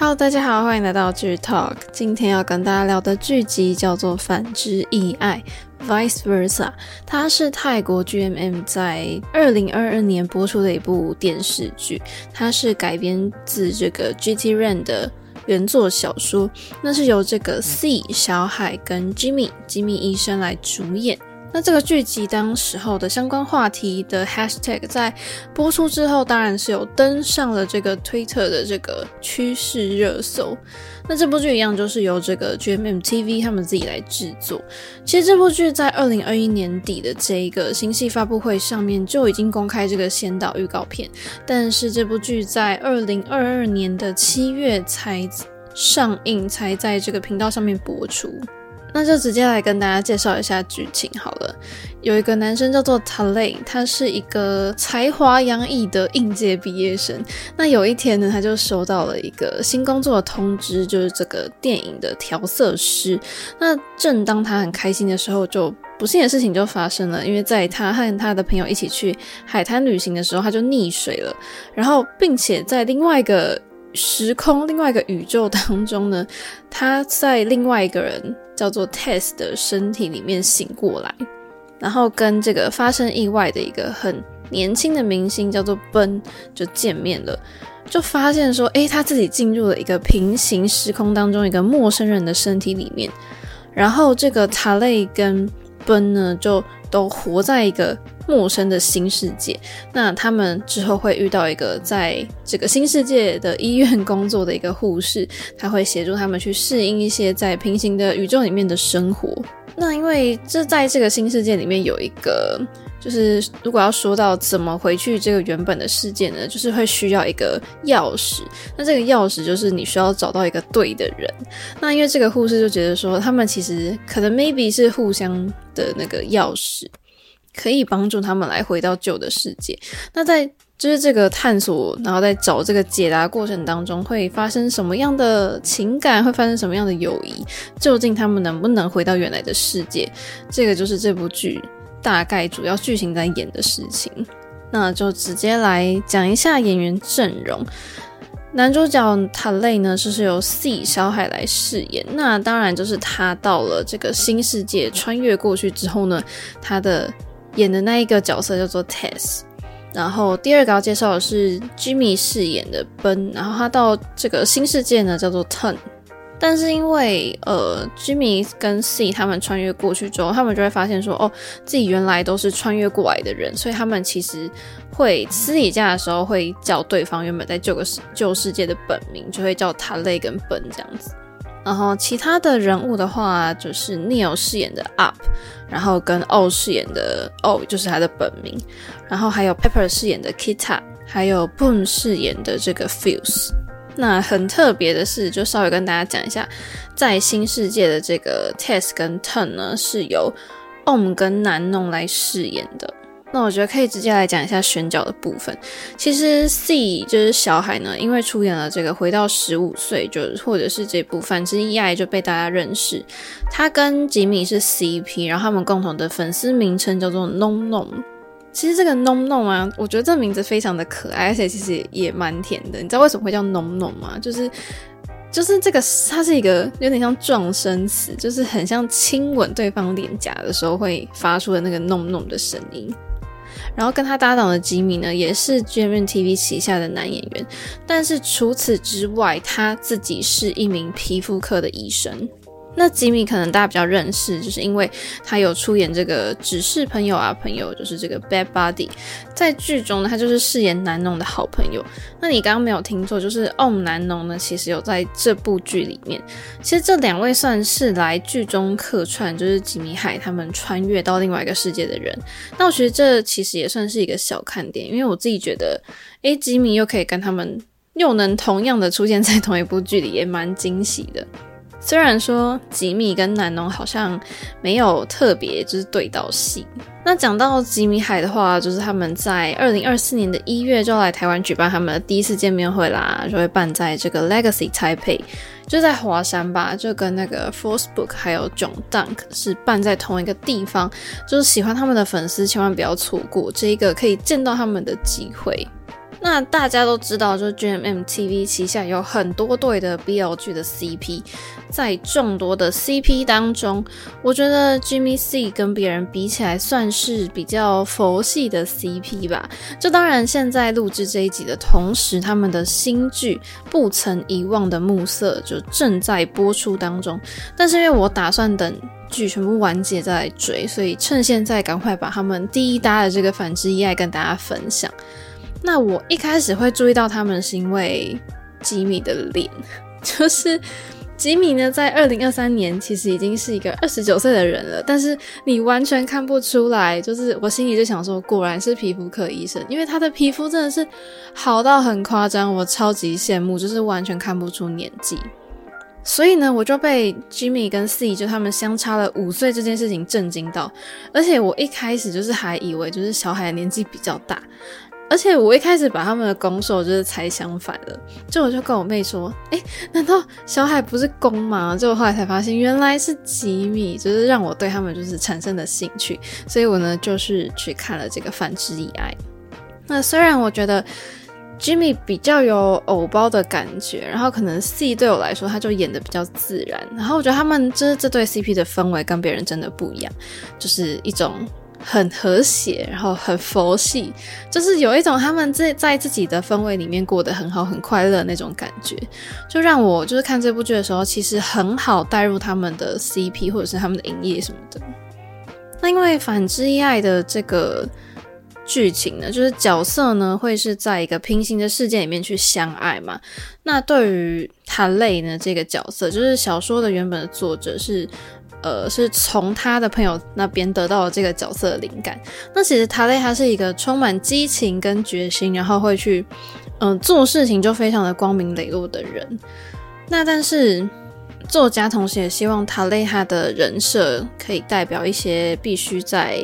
Hello，大家好，欢迎来到剧 Talk。今天要跟大家聊的剧集叫做《反之亦爱》（Vice Versa），它是泰国 GMM 在二零二二年播出的一部电视剧。它是改编自这个 GT Ren 的原作小说，那是由这个 C 小海跟 Jimmy 吉米医生来主演。那这个剧集当时候的相关话题的 hashtag 在播出之后，当然是有登上了这个 Twitter 的这个趋势热搜。那这部剧一样就是由这个 GMM TV 他们自己来制作。其实这部剧在二零二一年底的这一个新戏发布会上面就已经公开这个先导预告片，但是这部剧在二零二二年的七月才上映，才在这个频道上面播出。那就直接来跟大家介绍一下剧情好了。有一个男生叫做 Talay，他是一个才华洋溢的应届毕业生。那有一天呢，他就收到了一个新工作的通知，就是这个电影的调色师。那正当他很开心的时候，就不幸的事情就发生了。因为在他和他的朋友一起去海滩旅行的时候，他就溺水了。然后，并且在另外一个时空、另外一个宇宙当中呢，他在另外一个人叫做 Tess 的身体里面醒过来，然后跟这个发生意外的一个很年轻的明星叫做 Ben 就见面了，就发现说，诶，他自己进入了一个平行时空当中一个陌生人的身体里面，然后这个塔雷跟 Ben 呢就都活在一个。陌生的新世界，那他们之后会遇到一个在这个新世界的医院工作的一个护士，他会协助他们去适应一些在平行的宇宙里面的生活。那因为这在这个新世界里面有一个，就是如果要说到怎么回去这个原本的世界呢，就是会需要一个钥匙。那这个钥匙就是你需要找到一个对的人。那因为这个护士就觉得说，他们其实可能 maybe 是互相的那个钥匙。可以帮助他们来回到旧的世界。那在就是这个探索，然后在找这个解答过程当中，会发生什么样的情感？会发生什么样的友谊？究竟他们能不能回到原来的世界？这个就是这部剧大概主要剧情在演的事情。那就直接来讲一下演员阵容。男主角塔雷呢，就是由 C 小海来饰演。那当然就是他到了这个新世界，穿越过去之后呢，他的。演的那一个角色叫做 Tess，然后第二个要介绍的是 Jimmy 饰演的 Ben，然后他到这个新世界呢叫做 Turn，但是因为呃 Jimmy 跟 C 他们穿越过去之后，他们就会发现说哦，自己原来都是穿越过来的人，所以他们其实会私底下的时候会叫对方原本在旧个世旧世界的本名，就会叫他类跟 Ben 这样子。然后其他的人物的话，就是 Neil 饰演的 Up，然后跟 O 饰演的 O 就是他的本名，然后还有 Pepper 饰演的 Kita，还有 Boom 饰演的这个 Fuse。那很特别的是，就稍微跟大家讲一下，在新世界的这个 Tess 跟 Turn 呢，是由 Om 跟南弄来饰演的。那我觉得可以直接来讲一下选角的部分。其实 C 就是小海呢，因为出演了这个《回到十五岁》，就或者是这部《反之亦爱》，就被大家认识。他跟吉米是 CP，然后他们共同的粉丝名称叫做 Nom Nom。其实这个 Nom Nom 啊，我觉得这名字非常的可爱，而且其实也蛮甜的。你知道为什么会叫 Nom Nom 吗？就是就是这个它是一个有点像撞声词，就是很像亲吻对方脸颊的时候会发出的那个 Nom Nom 的声音。然后跟他搭档的吉米呢，也是 GMMTV 旗下的男演员，但是除此之外，他自己是一名皮肤科的医生。那吉米可能大家比较认识，就是因为他有出演这个《只是朋友啊朋友》，就是这个 Bad Buddy，在剧中呢，他就是饰演南农的好朋友。那你刚刚没有听错，就是 Om 南农呢，其实有在这部剧里面。其实这两位算是来剧中客串，就是吉米海他们穿越到另外一个世界的人。那我觉得这其实也算是一个小看点，因为我自己觉得，诶，吉米又可以跟他们又能同样的出现在同一部剧里，也蛮惊喜的。虽然说吉米跟南农好像没有特别就是对到戏，那讲到吉米海的话，就是他们在二零二四年的一月就来台湾举办他们的第一次见面会啦，就会办在这个 Legacy Taipei，就在华山吧，就跟那个 Force Book 还有 John Dunk 是办在同一个地方，就是喜欢他们的粉丝千万不要错过这一个可以见到他们的机会。那大家都知道，就是 GMM TV 旗下有很多对的 BLG 的 CP，在众多的 CP 当中，我觉得 Jimmy C 跟别人比起来算是比较佛系的 CP 吧。就当然，现在录制这一集的同时，他们的新剧《不曾遗忘的暮色》就正在播出当中。但是因为我打算等剧全部完结再来追，所以趁现在赶快把他们第一搭的这个反之意爱跟大家分享。那我一开始会注意到他们，是因为吉米的脸，就是吉米呢，在二零二三年其实已经是一个二十九岁的人了，但是你完全看不出来，就是我心里就想说，果然是皮肤科医生，因为他的皮肤真的是好到很夸张，我超级羡慕，就是完全看不出年纪。所以呢，我就被 Jimmy 跟 C 就他们相差了五岁这件事情震惊到，而且我一开始就是还以为就是小海年纪比较大。而且我一开始把他们的攻受就是猜相反了，就我就跟我妹说，哎、欸，难道小海不是攻吗？就我后来才发现原来是吉米，就是让我对他们就是产生了兴趣，所以我呢就是去看了这个《反之以爱》。那虽然我觉得 Jimmy 比较有偶包的感觉，然后可能 C 对我来说他就演得比较自然，然后我觉得他们就是这对 CP 的氛围跟别人真的不一样，就是一种。很和谐，然后很佛系，就是有一种他们在在自己的氛围里面过得很好、很快乐那种感觉，就让我就是看这部剧的时候，其实很好带入他们的 CP 或者是他们的营业什么的。那因为《反之一爱》的这个剧情呢，就是角色呢会是在一个平行的世界里面去相爱嘛。那对于塔累呢这个角色，就是小说的原本的作者是。呃，是从他的朋友那边得到了这个角色的灵感。那其实塔雷他是一个充满激情跟决心，然后会去嗯、做事情就非常的光明磊落的人。那但是作家同时也希望塔雷他的人设可以代表一些必须在。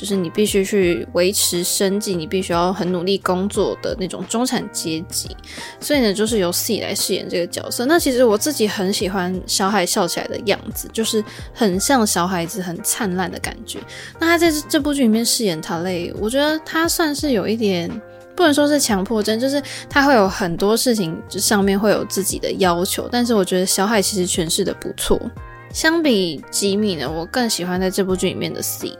就是你必须去维持生计，你必须要很努力工作的那种中产阶级，所以呢，就是由 C 来饰演这个角色。那其实我自己很喜欢小海笑起来的样子，就是很像小孩子，很灿烂的感觉。那他在这部剧里面饰演塔蕾，我觉得他算是有一点不能说是强迫症，就是他会有很多事情就上面会有自己的要求，但是我觉得小海其实诠释的不错。相比吉米呢，我更喜欢在这部剧里面的 C。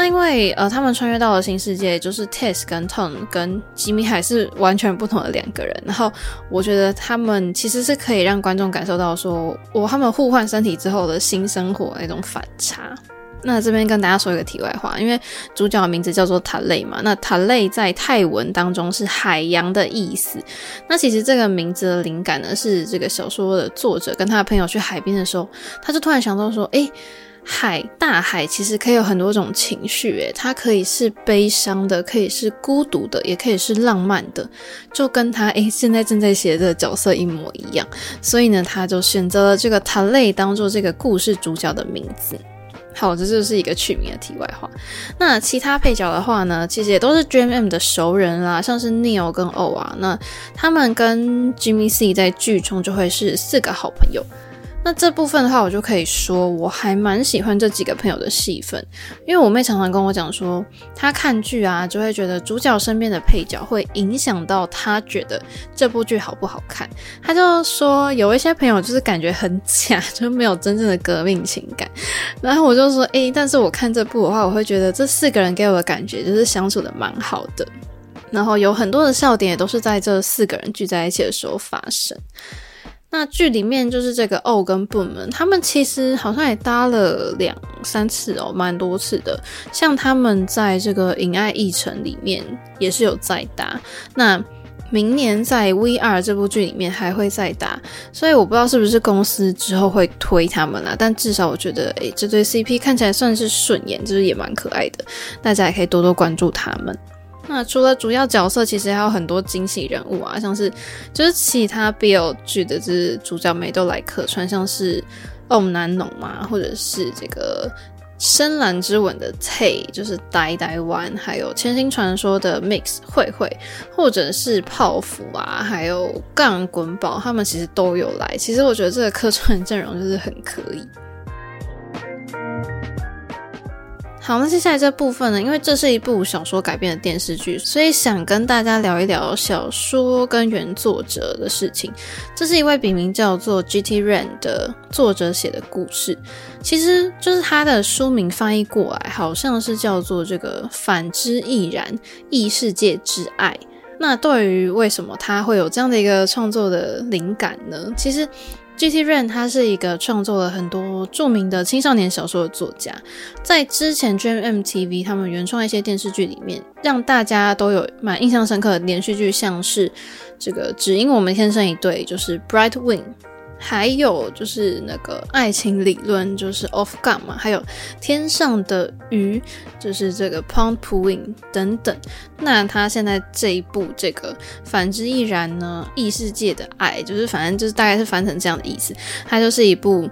那因为呃，他们穿越到了新世界，就是 Tess 跟 Tom 跟吉米还是完全不同的两个人。然后我觉得他们其实是可以让观众感受到说，我他们互换身体之后的新生活那种反差。那这边跟大家说一个题外话，因为主角的名字叫做塔蕾嘛，那塔蕾在泰文当中是海洋的意思。那其实这个名字的灵感呢，是这个小说的作者跟他的朋友去海边的时候，他就突然想到说，诶。海，大海其实可以有很多种情绪，诶，它可以是悲伤的，可以是孤独的，也可以是浪漫的，就跟他诶现在正在写的角色一模一样。所以呢，他就选择了这个塔蕾当做这个故事主角的名字。好，这就是一个取名的题外话。那其他配角的话呢，其实也都是 GMM 的熟人啦，像是 Neil 跟 O 啊，那他们跟 Jimmy C 在剧中就会是四个好朋友。那这部分的话，我就可以说我还蛮喜欢这几个朋友的戏份，因为我妹常常跟我讲说，她看剧啊，就会觉得主角身边的配角会影响到她觉得这部剧好不好看。她就说有一些朋友就是感觉很假，就没有真正的革命情感。然后我就说，诶，但是我看这部的话，我会觉得这四个人给我的感觉就是相处的蛮好的，然后有很多的笑点也都是在这四个人聚在一起的时候发生。那剧里面就是这个 O 跟 Boom，他们其实好像也搭了两三次哦，蛮多次的。像他们在这个《影爱议程》里面也是有再搭。那明年在 VR 这部剧里面还会再搭，所以我不知道是不是公司之后会推他们啦。但至少我觉得，诶，这对 CP 看起来算是顺眼，就是也蛮可爱的，大家也可以多多关注他们。那除了主要角色，其实还有很多惊喜人物啊，像是就是其他 BL 剧的，就是主角们都来客串，像是欧南农嘛，或者是这个深蓝之吻的 Tay，就是呆呆湾，还有千星传说的 Mix 慧慧，或者是泡芙啊，还有杠滚宝，他们其实都有来。其实我觉得这个客串阵容就是很可以。好，那接下来这部分呢，因为这是一部小说改编的电视剧，所以想跟大家聊一聊小说跟原作者的事情。这是一位笔名叫做 G.T. Ren 的作者写的故事，其实就是他的书名翻译过来，好像是叫做这个“反之亦然，异世界之爱”。那对于为什么他会有这样的一个创作的灵感呢？其实。G.T. Ren 他是一个创作了很多著名的青少年小说的作家，在之前 GMM.TV 他们原创一些电视剧里面，让大家都有蛮印象深刻的连续剧，像是这个《只因我们天生一对》，就是 Bright Wing。还有就是那个爱情理论，就是 Of God 嘛，还有天上的鱼，就是这个 Pon pu Wing 等等。那他现在这一部这个反之亦然呢，异世界的爱，就是反正就是大概是翻成这样的意思。它就是一部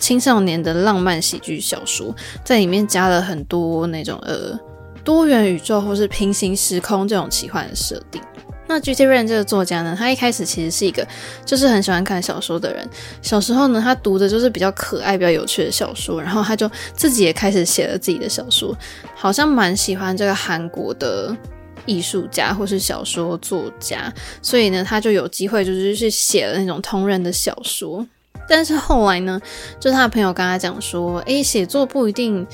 青少年的浪漫喜剧小说，在里面加了很多那种呃多元宇宙或是平行时空这种奇幻的设定。那 G.T. Ren 这个作家呢，他一开始其实是一个就是很喜欢看小说的人。小时候呢，他读的就是比较可爱、比较有趣的小说，然后他就自己也开始写了自己的小说，好像蛮喜欢这个韩国的艺术家或是小说作家，所以呢，他就有机会就是去写了那种同人的小说。但是后来呢，就是他的朋友跟他讲说，诶，写作不一定。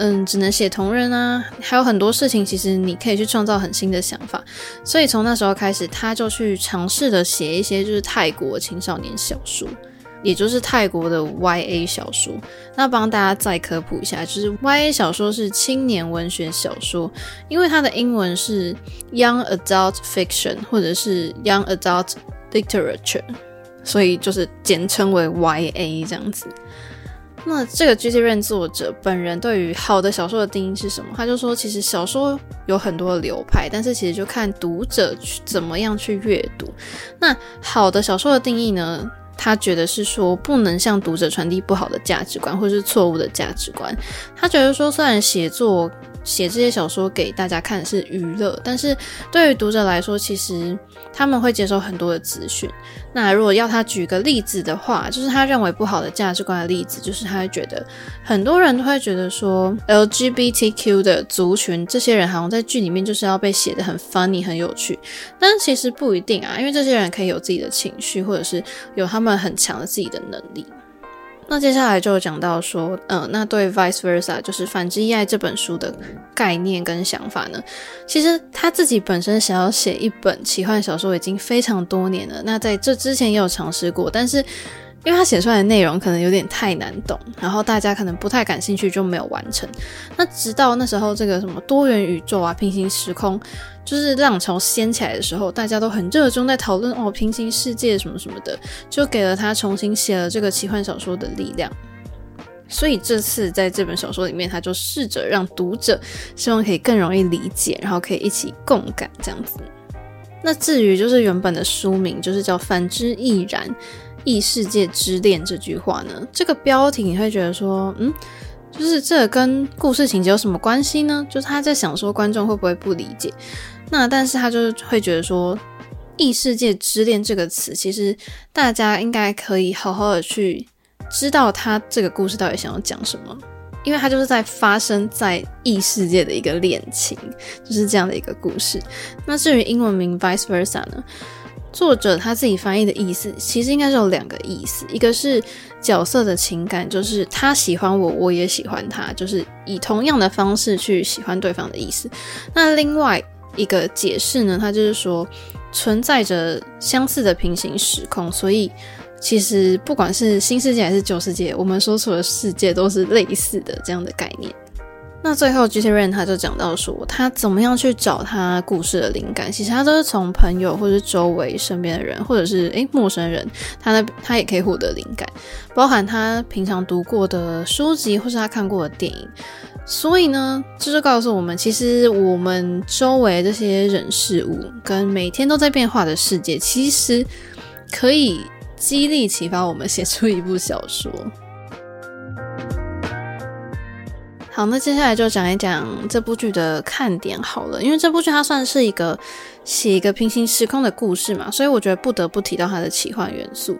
嗯，只能写同人啊，还有很多事情，其实你可以去创造很新的想法。所以从那时候开始，他就去尝试的写一些就是泰国青少年小说，也就是泰国的 YA 小说。那帮大家再科普一下，就是 YA 小说是青年文学小说，因为它的英文是 Young Adult Fiction 或者是 Young Adult Literature，所以就是简称为 YA 这样子。那这个 G.T. Ren 作者本人对于好的小说的定义是什么？他就说，其实小说有很多流派，但是其实就看读者去怎么样去阅读。那好的小说的定义呢？他觉得是说不能向读者传递不好的价值观或是错误的价值观。他觉得说，虽然写作写这些小说给大家看是娱乐，但是对于读者来说，其实。他们会接受很多的资讯。那如果要他举个例子的话，就是他认为不好的价值观的例子，就是他会觉得很多人都会觉得说 LGBTQ 的族群，这些人好像在剧里面就是要被写的很 funny 很有趣，但是其实不一定啊，因为这些人可以有自己的情绪，或者是有他们很强的自己的能力。那接下来就讲到说，嗯、那对 vice versa 就是反之亦爱这本书的概念跟想法呢，其实他自己本身想要写一本奇幻小说已经非常多年了，那在这之前也有尝试过，但是。因为他写出来的内容可能有点太难懂，然后大家可能不太感兴趣，就没有完成。那直到那时候，这个什么多元宇宙啊、平行时空，就是浪潮掀起来的时候，大家都很热衷在讨论哦，平行世界什么什么的，就给了他重新写了这个奇幻小说的力量。所以这次在这本小说里面，他就试着让读者希望可以更容易理解，然后可以一起共感这样子。那至于就是原本的书名，就是叫《反之亦然》。异世界之恋这句话呢，这个标题你会觉得说，嗯，就是这跟故事情节有什么关系呢？就是他在想说观众会不会不理解？那但是他就是会觉得说，异世界之恋这个词，其实大家应该可以好好的去知道他这个故事到底想要讲什么，因为他就是在发生在异世界的一个恋情，就是这样的一个故事。那至于英文名 Vice Versa 呢？作者他自己翻译的意思，其实应该是有两个意思，一个是角色的情感，就是他喜欢我，我也喜欢他，就是以同样的方式去喜欢对方的意思。那另外一个解释呢，他就是说存在着相似的平行时空，所以其实不管是新世界还是旧世界，我们所处的世界都是类似的这样的概念。那最后，G.T. Ren 他就讲到说，他怎么样去找他故事的灵感？其实他都是从朋友或者周围身边的人，或者是诶陌生人，他的他也可以获得灵感，包含他平常读过的书籍或是他看过的电影。所以呢，这就告诉我们，其实我们周围这些人事物跟每天都在变化的世界，其实可以激励启发我们写出一部小说。好，那接下来就讲一讲这部剧的看点好了，因为这部剧它算是一个写一个平行时空的故事嘛，所以我觉得不得不提到它的奇幻元素。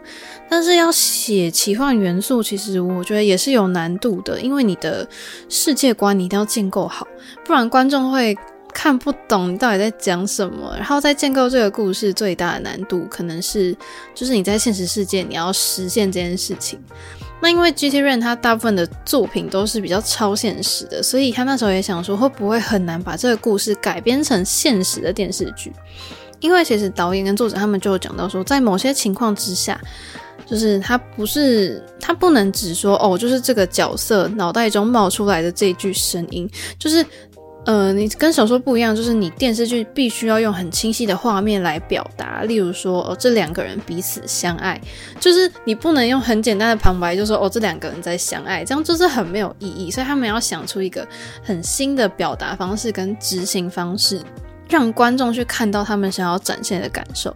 但是要写奇幻元素，其实我觉得也是有难度的，因为你的世界观你一定要建构好，不然观众会看不懂你到底在讲什么。然后在建构这个故事最大的难度，可能是就是你在现实世界你要实现这件事情。那因为 gtran 他大部分的作品都是比较超现实的，所以他那时候也想说，会不会很难把这个故事改编成现实的电视剧？因为其实导演跟作者他们就讲到说，在某些情况之下，就是他不是他不能只说哦，就是这个角色脑袋中冒出来的这句声音，就是。呃，你跟小说不一样，就是你电视剧必须要用很清晰的画面来表达，例如说，哦，这两个人彼此相爱，就是你不能用很简单的旁白就说，哦，这两个人在相爱，这样就是很没有意义，所以他们要想出一个很新的表达方式跟执行方式。让观众去看到他们想要展现的感受。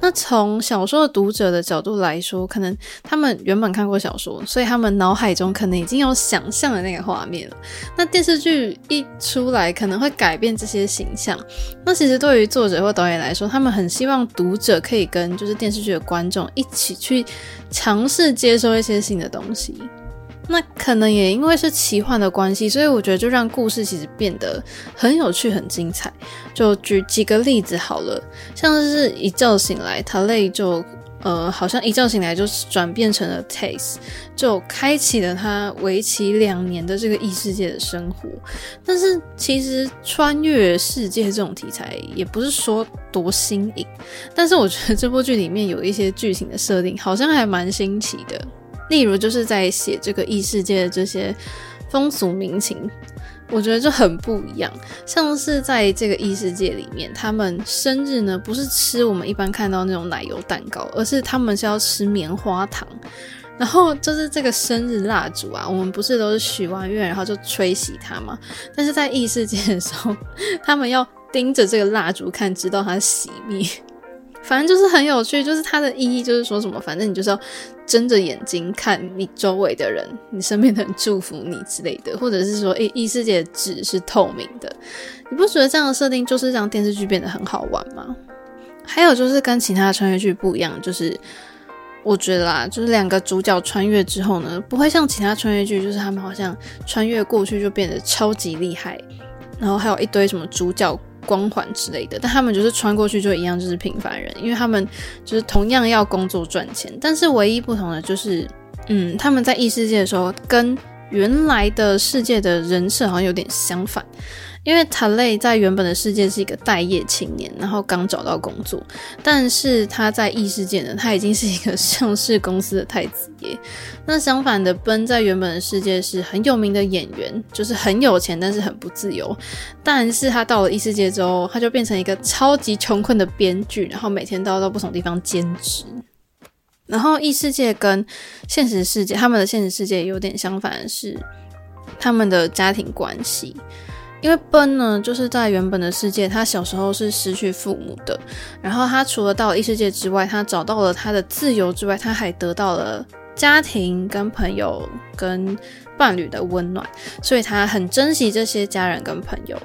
那从小说的读者的角度来说，可能他们原本看过小说，所以他们脑海中可能已经有想象的那个画面了。那电视剧一出来，可能会改变这些形象。那其实对于作者或导演来说，他们很希望读者可以跟就是电视剧的观众一起去尝试接收一些新的东西。那可能也因为是奇幻的关系，所以我觉得就让故事其实变得很有趣、很精彩。就举几个例子好了，像是一觉醒来，他累就呃，好像一觉醒来就转变成了 Taste，就开启了他为期两年的这个异世界的生活。但是其实穿越世界这种题材也不是说多新颖，但是我觉得这部剧里面有一些剧情的设定好像还蛮新奇的。例如，就是在写这个异世界的这些风俗民情，我觉得就很不一样。像是在这个异世界里面，他们生日呢不是吃我们一般看到那种奶油蛋糕，而是他们是要吃棉花糖。然后就是这个生日蜡烛啊，我们不是都是许完愿然后就吹熄它吗？但是在异世界的时候，他们要盯着这个蜡烛看，直到它熄灭。反正就是很有趣，就是它的意义就是说什么，反正你就是要睁着眼睛看你周围的人，你身边的人祝福你之类的，或者是说，诶，异世界的纸是透明的，你不觉得这样的设定就是让电视剧变得很好玩吗？还有就是跟其他的穿越剧不一样，就是我觉得啦，就是两个主角穿越之后呢，不会像其他穿越剧，就是他们好像穿越过去就变得超级厉害，然后还有一堆什么主角。光环之类的，但他们就是穿过去就一样，就是平凡人，因为他们就是同样要工作赚钱，但是唯一不同的就是，嗯，他们在异世界的时候跟原来的世界的人设好像有点相反。因为塔雷在原本的世界是一个待业青年，然后刚找到工作，但是他在异世界呢，他已经是一个上市公司的太子爷。那相反的，奔在原本的世界是很有名的演员，就是很有钱，但是很不自由。但是他到了异世界之后，他就变成一个超级穷困的编剧，然后每天都要到不同地方兼职。然后异世界跟现实世界，他们的现实世界有点相反是他们的家庭关系。因为奔呢，就是在原本的世界，他小时候是失去父母的。然后他除了到异世界之外，他找到了他的自由之外，他还得到了家庭、跟朋友、跟伴侣的温暖，所以他很珍惜这些家人跟朋友。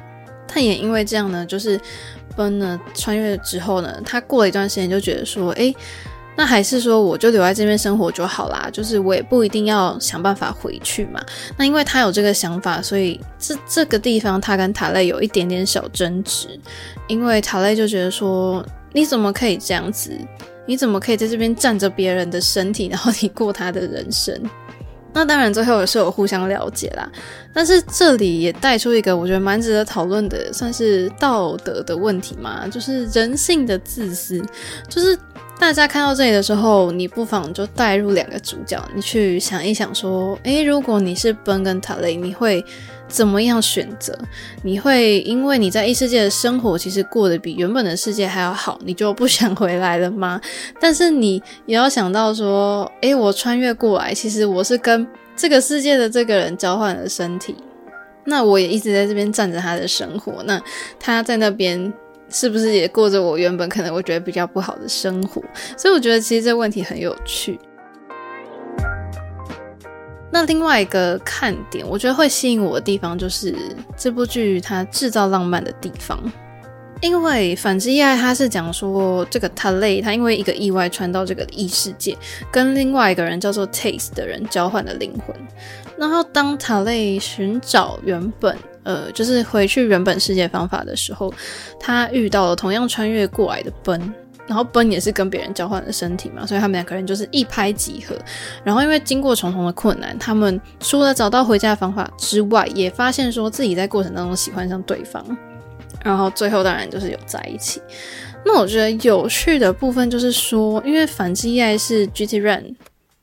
但也因为这样呢，就是奔呢穿越之后呢，他过了一段时间就觉得说，诶。那还是说我就留在这边生活就好啦，就是我也不一定要想办法回去嘛。那因为他有这个想法，所以这这个地方他跟塔雷有一点点小争执。因为塔雷就觉得说，你怎么可以这样子？你怎么可以在这边占着别人的身体，然后你过他的人生？那当然最后也是有互相了解啦。但是这里也带出一个我觉得蛮值得讨论的，算是道德的问题嘛，就是人性的自私，就是。大家看到这里的时候，你不妨就带入两个主角，你去想一想，说，诶，如果你是奔跟塔雷，你会怎么样选择？你会因为你在异世界的生活其实过得比原本的世界还要好，你就不想回来了吗？但是你也要想到说，诶，我穿越过来，其实我是跟这个世界的这个人交换了身体，那我也一直在这边站着他的生活，那他在那边。是不是也过着我原本可能会觉得比较不好的生活？所以我觉得其实这问题很有趣。那另外一个看点，我觉得会吸引我的地方，就是这部剧它制造浪漫的地方。因为《反之意爱》他是讲说这个 Talay 他因为一个意外穿到这个异世界，跟另外一个人叫做 Taste 的人交换了灵魂。然后当 Talay 寻找原本呃就是回去原本世界方法的时候，他遇到了同样穿越过来的奔。然后奔也是跟别人交换了身体嘛，所以他们两个人就是一拍即合。然后因为经过重重的困难，他们除了找到回家的方法之外，也发现说自己在过程当中喜欢上对方。然后最后当然就是有在一起。那我觉得有趣的部分就是说，因为《反之亦爱》是 GT Run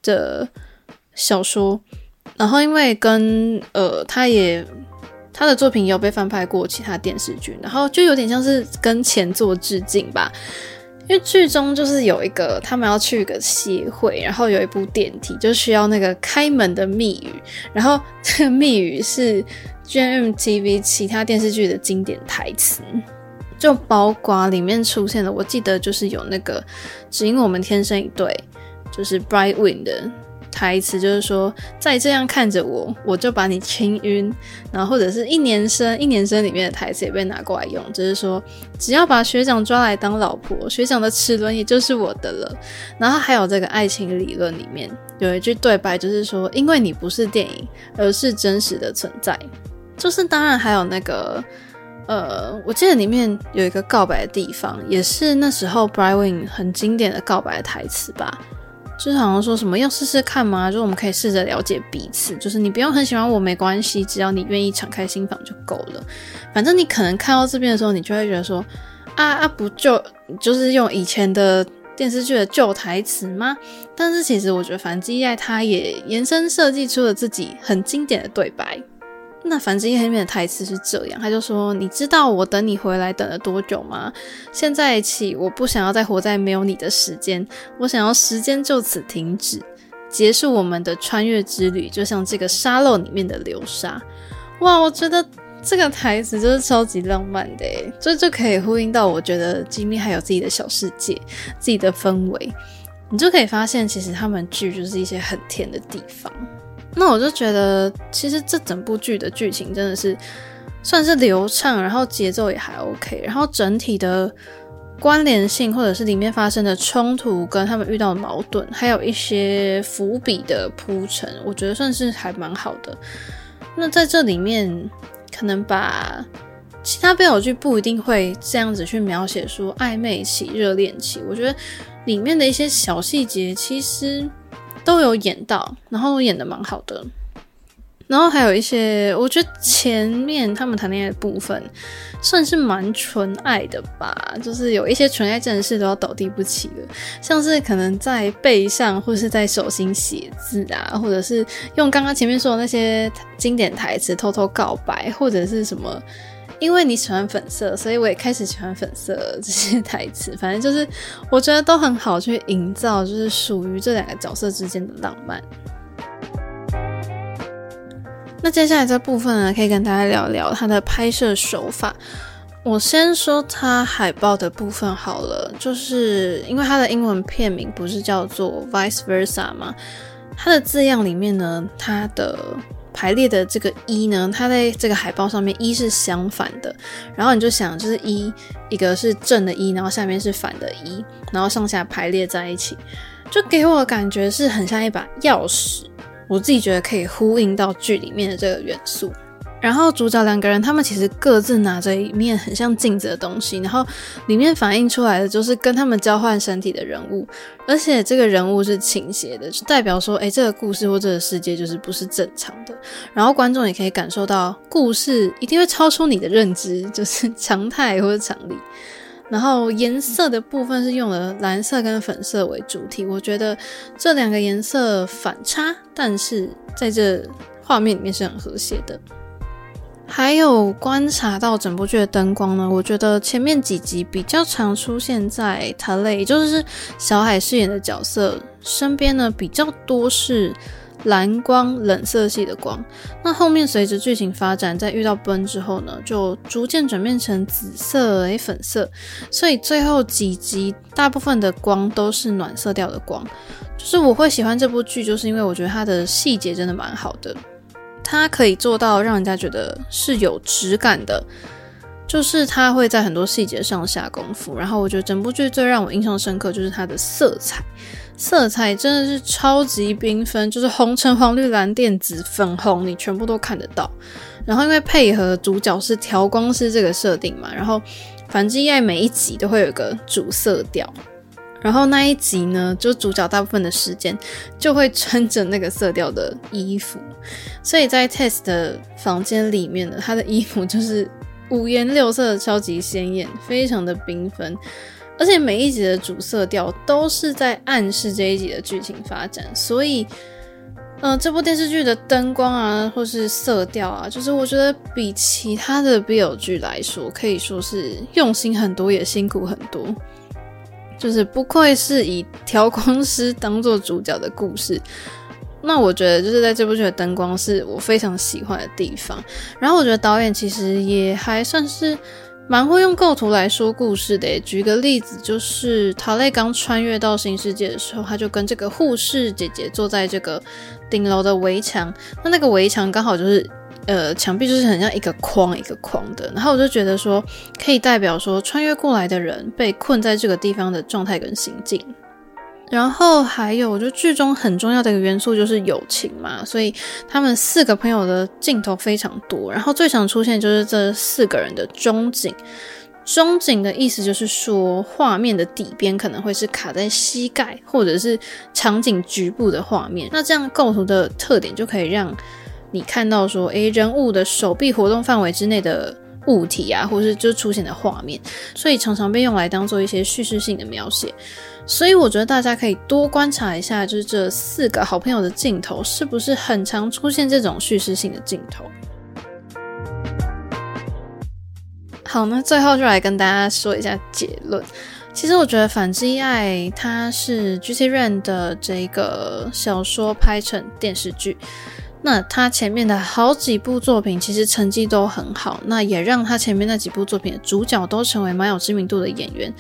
的小说，然后因为跟呃，他也他的作品有被翻拍过其他电视剧，然后就有点像是跟前作致敬吧。因为剧中就是有一个他们要去一个协会，然后有一部电梯就需要那个开门的密语，然后这个密语是 G M T V 其他电视剧的经典台词，就包括里面出现的，我记得就是有那个只因为我们天生一对，就是 Bright Wind 的。台词就是说，再这样看着我，我就把你亲晕。然后或者是一年生，一年生里面的台词也被拿过来用，就是说，只要把学长抓来当老婆，学长的齿轮也就是我的了。然后还有这个爱情理论里面有一句对白，就是说，因为你不是电影，而是真实的存在。就是当然还有那个，呃，我记得里面有一个告白的地方，也是那时候 Brian 很经典的告白台词吧。就是好像说什么要试试看吗？就是我们可以试着了解彼此，就是你不用很喜欢我没关系，只要你愿意敞开心房就够了。反正你可能看到这边的时候，你就会觉得说啊啊，不就就是用以前的电视剧的旧台词吗？但是其实我觉得反之亦爱他也延伸设计出了自己很经典的对白。那反之亦爱里面的台词是这样，他就说：“你知道我等你回来等了多久吗？现在起，我不想要再活在没有你的时间，我想要时间就此停止，结束我们的穿越之旅，就像这个沙漏里面的流沙。”哇，我觉得这个台词就是超级浪漫的，这就可以呼应到我觉得吉米还有自己的小世界，自己的氛围，你就可以发现，其实他们剧就是一些很甜的地方。那我就觉得，其实这整部剧的剧情真的是算是流畅，然后节奏也还 OK，然后整体的关联性或者是里面发生的冲突跟他们遇到的矛盾，还有一些伏笔的铺陈，我觉得算是还蛮好的。那在这里面，可能把其他 BL 剧不一定会这样子去描写说暧昧期、热恋期，我觉得里面的一些小细节其实。都有演到，然后演得蛮好的，然后还有一些，我觉得前面他们谈恋爱的部分算是蛮纯爱的吧，就是有一些纯爱战士都要倒地不起了，像是可能在背上或是在手心写字啊，或者是用刚刚前面说的那些经典台词偷偷告白，或者是什么。因为你喜欢粉色，所以我也开始喜欢粉色这些台词。反正就是，我觉得都很好去营造，就是属于这两个角色之间的浪漫。那接下来这部分呢，可以跟大家聊聊它的拍摄手法。我先说它海报的部分好了，就是因为它的英文片名不是叫做 Vice Versa 吗？它的字样里面呢，它的。排列的这个一呢，它在这个海报上面一是相反的，然后你就想就是一一个是正的一，然后下面是反的一，然后上下排列在一起，就给我的感觉是很像一把钥匙，我自己觉得可以呼应到剧里面的这个元素。然后主角两个人，他们其实各自拿着一面很像镜子的东西，然后里面反映出来的就是跟他们交换身体的人物，而且这个人物是倾斜的，就代表说，诶，这个故事或这个世界就是不是正常的。然后观众也可以感受到，故事一定会超出你的认知，就是常态或者常理。然后颜色的部分是用了蓝色跟粉色为主体，我觉得这两个颜色反差，但是在这画面里面是很和谐的。还有观察到整部剧的灯光呢，我觉得前面几集比较常出现在他类也就是小海饰演的角色身边呢，比较多是蓝光冷色系的光。那后面随着剧情发展，在遇到奔之后呢，就逐渐转变成紫色、诶粉色，所以最后几集大部分的光都是暖色调的光。就是我会喜欢这部剧，就是因为我觉得它的细节真的蛮好的，它可以做到让人家觉得是有质感的。就是它会在很多细节上下功夫，然后我觉得整部剧最让我印象深刻就是它的色彩，色彩真的是超级缤纷，就是红橙黄绿蓝靛紫粉红，你全部都看得到。然后因为配合主角是调光师这个设定嘛，然后反之爱每一集都会有个主色调，然后那一集呢，就主角大部分的时间就会穿着那个色调的衣服，所以在 Tess 的房间里面呢，他的衣服就是。五颜六色，超级鲜艳，非常的缤纷，而且每一集的主色调都是在暗示这一集的剧情发展，所以，呃，这部电视剧的灯光啊，或是色调啊，就是我觉得比其他的 BL 剧来说，可以说是用心很多，也辛苦很多，就是不愧是以调光师当做主角的故事。那我觉得就是在这部剧的灯光是我非常喜欢的地方，然后我觉得导演其实也还算是蛮会用构图来说故事的。举个例子，就是塔蕾刚穿越到新世界的时候，他就跟这个护士姐姐坐在这个顶楼的围墙，那那个围墙刚好就是呃墙壁就是很像一个框一个框的，然后我就觉得说可以代表说穿越过来的人被困在这个地方的状态跟心境。然后还有，就剧中很重要的一个元素就是友情嘛，所以他们四个朋友的镜头非常多。然后最常出现就是这四个人的中景，中景的意思就是说画面的底边可能会是卡在膝盖或者是场景局部的画面。那这样构图的特点就可以让你看到说，诶，人物的手臂活动范围之内的物体啊，或是就出现的画面，所以常常被用来当做一些叙事性的描写。所以我觉得大家可以多观察一下，就是这四个好朋友的镜头是不是很常出现这种叙事性的镜头。好，那最后就来跟大家说一下结论。其实我觉得《反之亦爱》它是 GT Ren 的这个小说拍成电视剧，那他前面的好几部作品其实成绩都很好，那也让他前面那几部作品的主角都成为蛮有知名度的演员。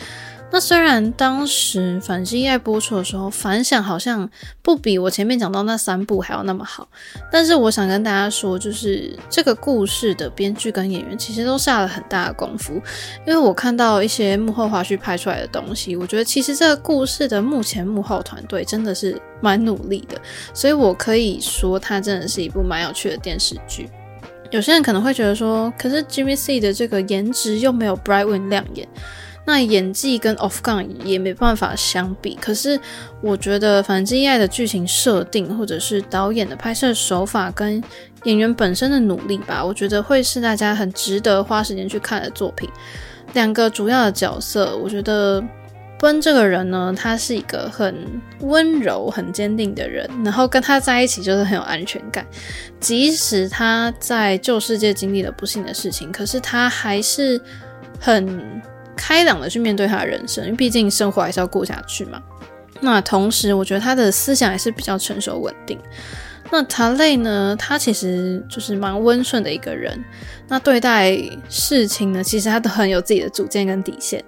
那虽然当时《反击爱》播出的时候反响好像不比我前面讲到那三部还要那么好，但是我想跟大家说，就是这个故事的编剧跟演员其实都下了很大的功夫。因为我看到一些幕后花絮拍出来的东西，我觉得其实这个故事的幕前幕后团队真的是蛮努力的，所以我可以说它真的是一部蛮有趣的电视剧。有些人可能会觉得说，可是 Jimmy C 的这个颜值又没有 Brightwin 亮眼。那演技跟 Off Gun 也没办法相比，可是我觉得《反之亦爱》的剧情设定，或者是导演的拍摄手法跟演员本身的努力吧，我觉得会是大家很值得花时间去看的作品。两个主要的角色，我觉得奔这个人呢，他是一个很温柔、很坚定的人，然后跟他在一起就是很有安全感，即使他在旧世界经历了不幸的事情，可是他还是很。开朗的去面对他的人生，因为毕竟生活还是要过下去嘛。那同时，我觉得他的思想也是比较成熟稳定。那塔累呢，他其实就是蛮温顺的一个人。那对待事情呢，其实他都很有自己的主见跟底线。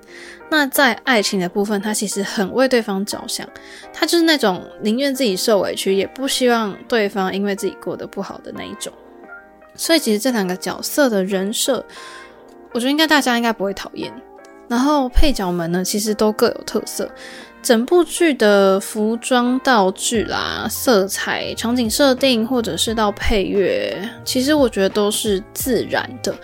那在爱情的部分，他其实很为对方着想。他就是那种宁愿自己受委屈，也不希望对方因为自己过得不好的那一种。所以，其实这两个角色的人设，我觉得应该大家应该不会讨厌。然后配角们呢，其实都各有特色。整部剧的服装、道具啦、色彩、场景设定，或者是到配乐，其实我觉得都是自然的，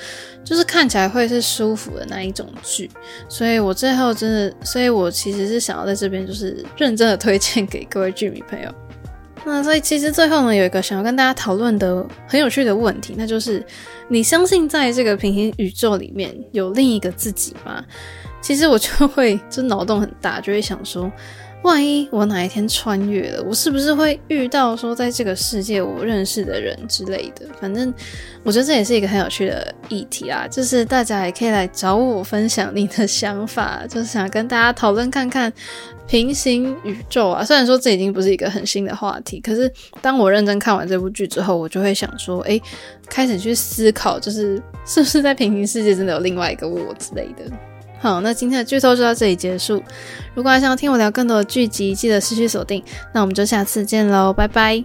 就是看起来会是舒服的那一种剧。所以我最后真的，所以我其实是想要在这边就是认真的推荐给各位剧迷朋友。那所以其实最后呢，有一个想要跟大家讨论的很有趣的问题，那就是你相信在这个平行宇宙里面有另一个自己吗？其实我就会就脑洞很大，就会想说，万一我哪一天穿越了，我是不是会遇到说在这个世界我认识的人之类的？反正我觉得这也是一个很有趣的议题啊，就是大家也可以来找我分享你的想法，就是想跟大家讨论看看平行宇宙啊。虽然说这已经不是一个很新的话题，可是当我认真看完这部剧之后，我就会想说，诶，开始去思考，就是是不是在平行世界真的有另外一个我之类的。好，那今天的剧透就到这里结束。如果还想要听我聊更多的剧集，记得持续锁定。那我们就下次见喽，拜拜。